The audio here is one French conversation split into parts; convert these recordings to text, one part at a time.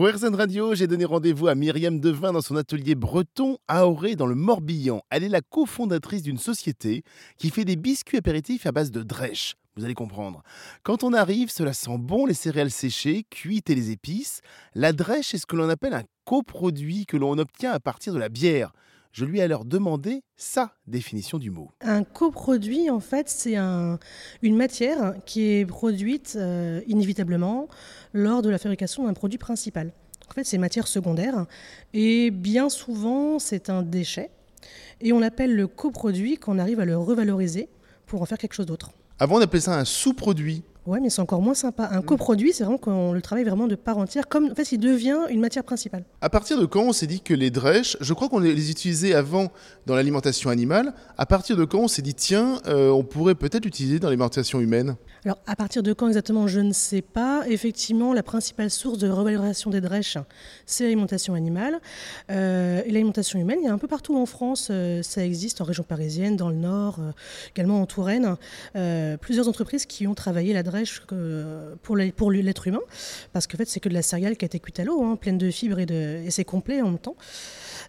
Pour RZN Radio, j'ai donné rendez-vous à Myriam Devin dans son atelier breton à Auré dans le Morbihan. Elle est la cofondatrice d'une société qui fait des biscuits apéritifs à base de drèche. Vous allez comprendre. Quand on arrive, cela sent bon les céréales séchées, cuites et les épices. La drèche est ce que l'on appelle un coproduit que l'on obtient à partir de la bière. Je lui ai alors demandé sa définition du mot. Un coproduit, en fait, c'est un, une matière qui est produite euh, inévitablement lors de la fabrication d'un produit principal. En fait, c'est matière secondaire et bien souvent, c'est un déchet. Et on l'appelle le coproduit quand on arrive à le revaloriser pour en faire quelque chose d'autre. Avant, on appelait ça un sous-produit. Ouais, mais c'est encore moins sympa. Un coproduit, c'est vraiment qu'on le travaille vraiment de part entière, comme en fait, il devient une matière principale. À partir de quand on s'est dit que les drèches, je crois qu'on les utilisait avant dans l'alimentation animale, à partir de quand on s'est dit, tiens, euh, on pourrait peut-être l'utiliser dans l'alimentation humaine? Alors, à partir de quand exactement, je ne sais pas. Effectivement, la principale source de revalorisation des drèches, c'est l'alimentation animale. Euh, et l'alimentation humaine, il y a un peu partout en France, euh, ça existe en région parisienne, dans le Nord, euh, également en Touraine. Euh, plusieurs entreprises qui ont travaillé la drèche que- pour l'être humain, parce qu'en fait, c'est que de la céréale qui a été cuite à l'eau, hein, pleine de fibres et, de, et c'est complet en même temps.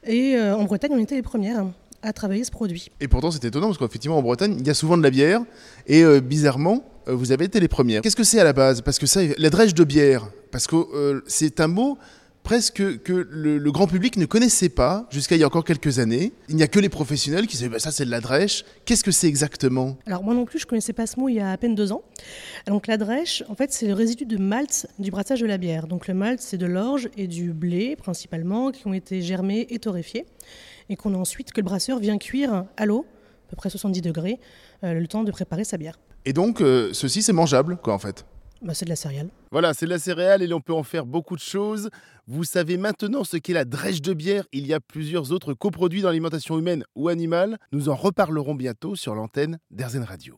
Et euh, en Bretagne, on était les premières à travailler ce produit. Et pourtant, c'est étonnant parce qu'effectivement, en Bretagne, il y a souvent de la bière. Et euh, bizarrement, euh, vous avez été les premières. Qu'est-ce que c'est à la base? Parce que ça, la drèche de bière, parce que c'est un mot presque que le, le grand public ne connaissait pas jusqu'à il y a encore quelques années. Il n'y a que les professionnels qui disaient bah, ça, c'est de la drèche. Qu'est-ce que c'est exactement? Alors moi non plus, je connaissais pas ce mot il y a à peine deux ans. Donc la drèche, en fait, c'est le résidu de malt du brassage de la bière. Donc le malt, c'est de l'orge et du blé principalement qui ont été germés et torréfiés et qu'on a ensuite que le brasseur vient cuire à l'eau, à peu près 70 degrés, euh, le temps de préparer sa bière. Et donc, euh, ceci, c'est mangeable, quoi, en fait? Bah, c'est de la céréale. Voilà, c'est de la céréale et l'on peut en faire beaucoup de choses. Vous savez maintenant ce qu'est la drèche de bière. Il y a plusieurs autres coproduits dans l'alimentation humaine ou animale. Nous en reparlerons bientôt sur l'antenne d'Airzen Radio.